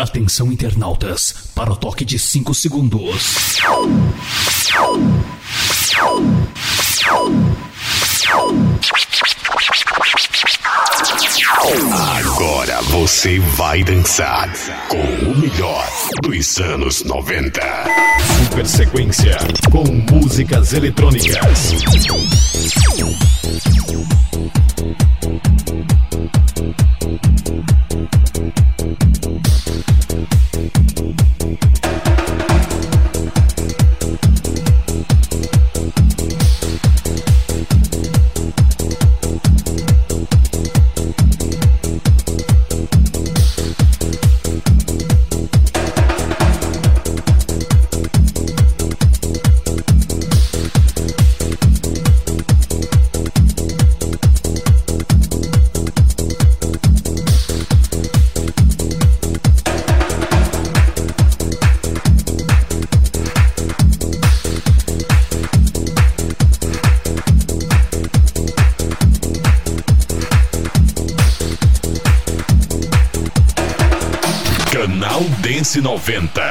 Atenção internautas, para o toque de 5 segundos. Agora você vai dançar com o melhor dos anos 90. Super sequência com músicas eletrônicas. RC90.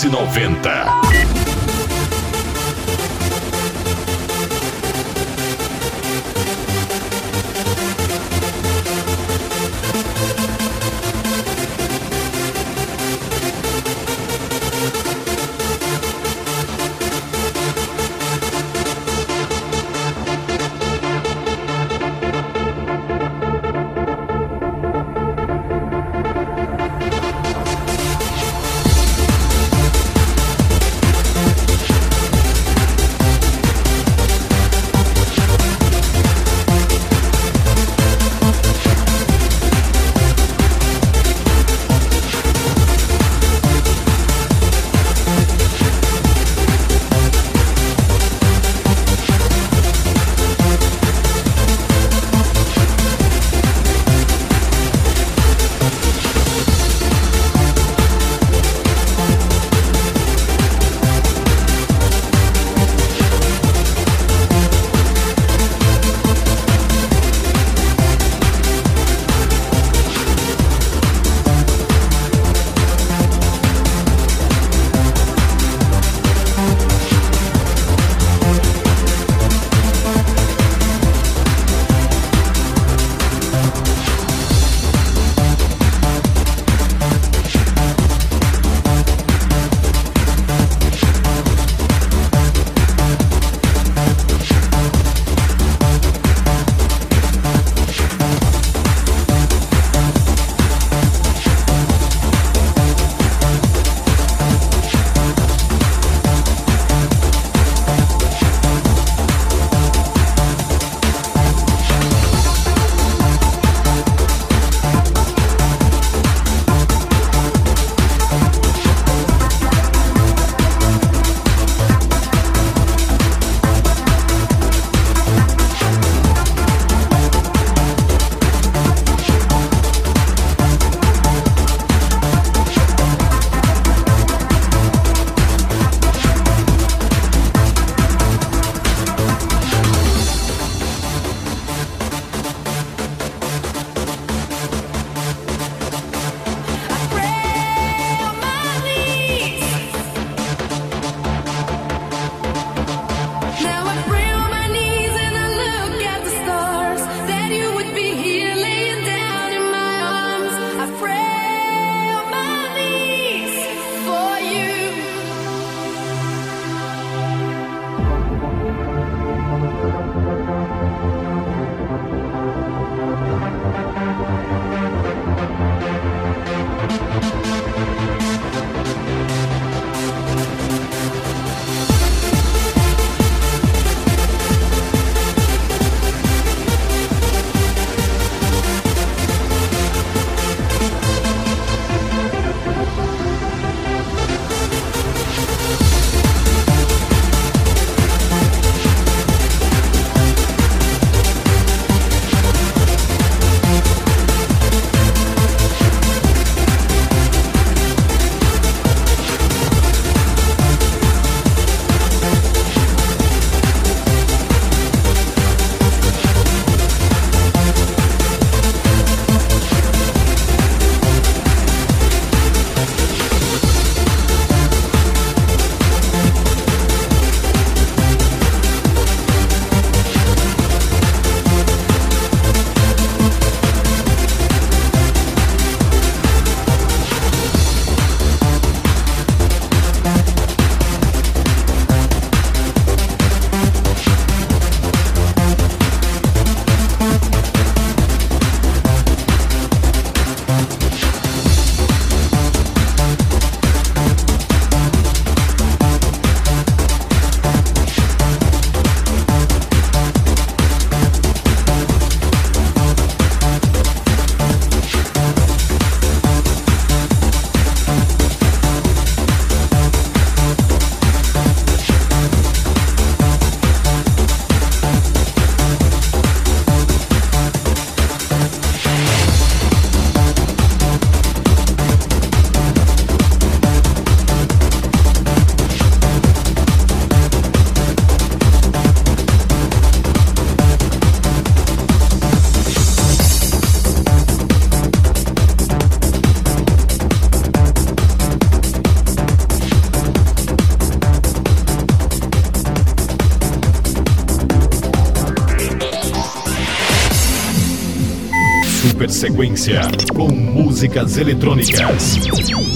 S90. Frequência com músicas eletrônicas.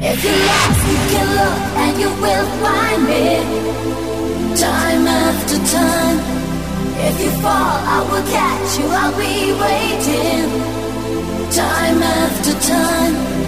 If you you can look and you will find me. Time after time. If you fall, I will catch you, I'll be waiting. Time after time.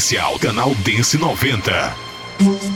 Oficial, canal Dance 90.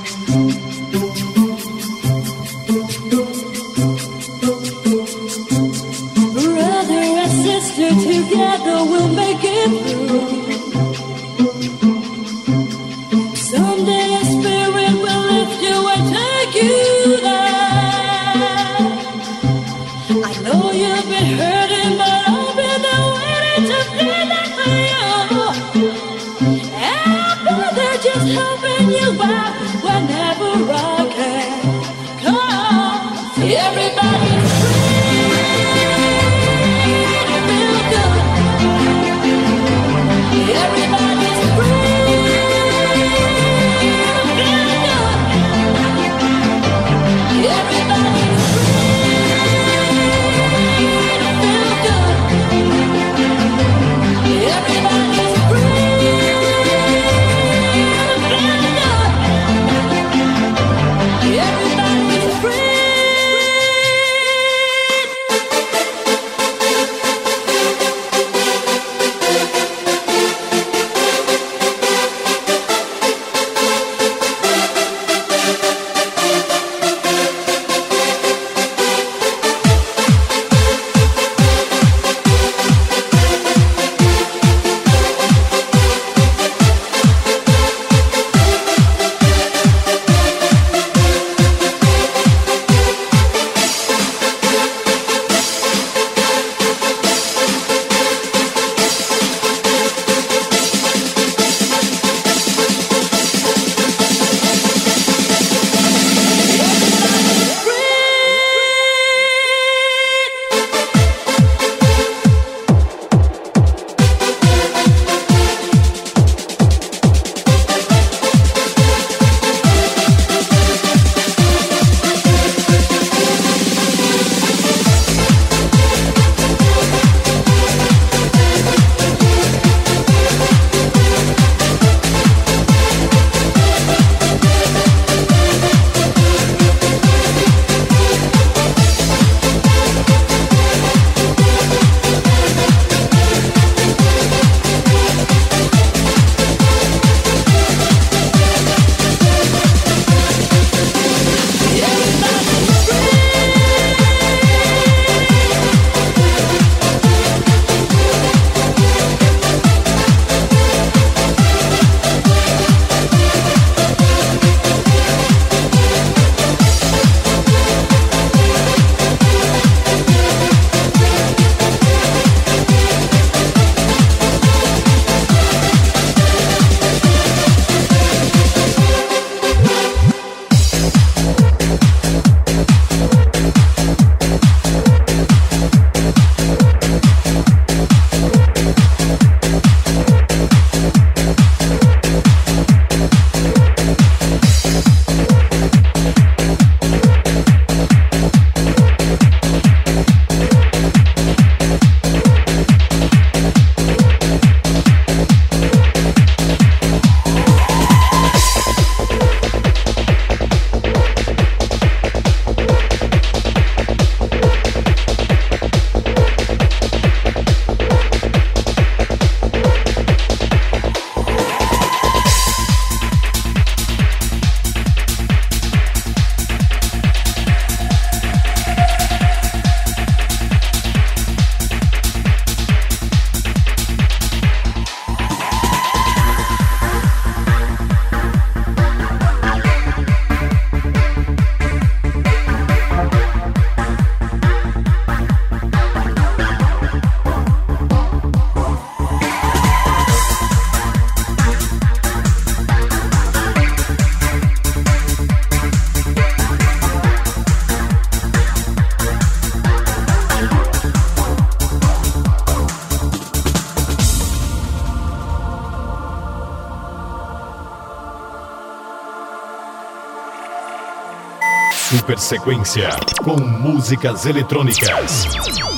Sequência com músicas eletrônicas.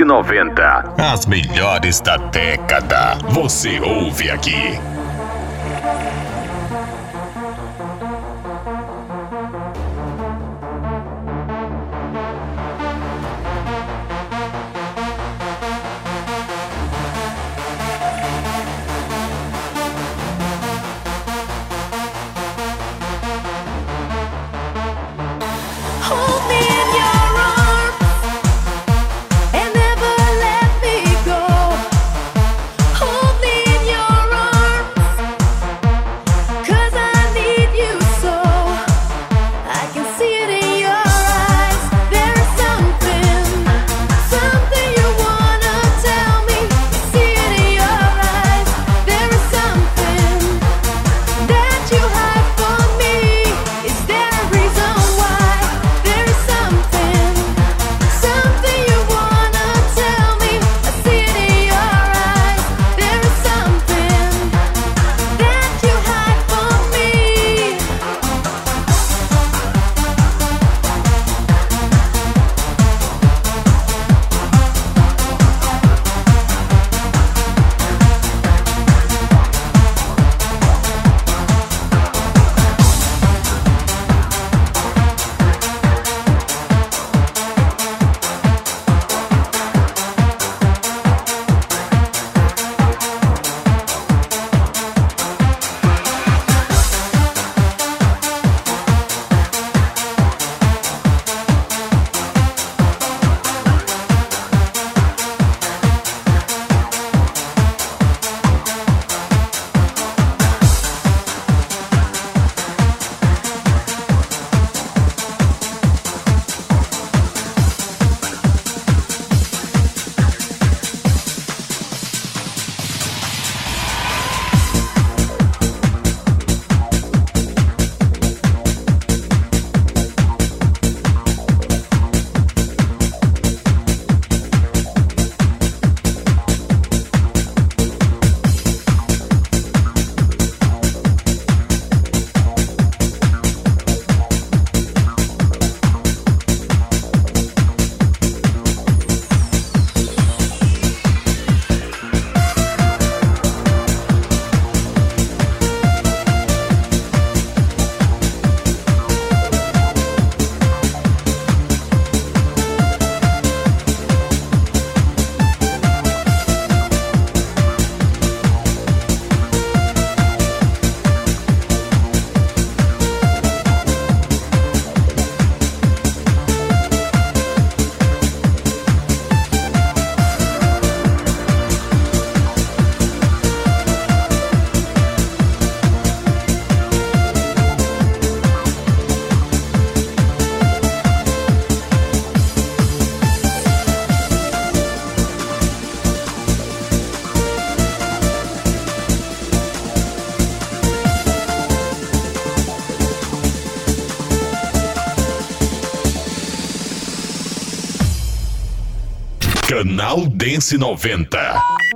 Dance 90. As melhores da década. Você ouve aqui. Canal Dance 90.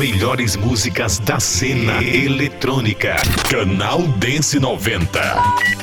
Melhores músicas da cena eletrônica. Canal Dance 90.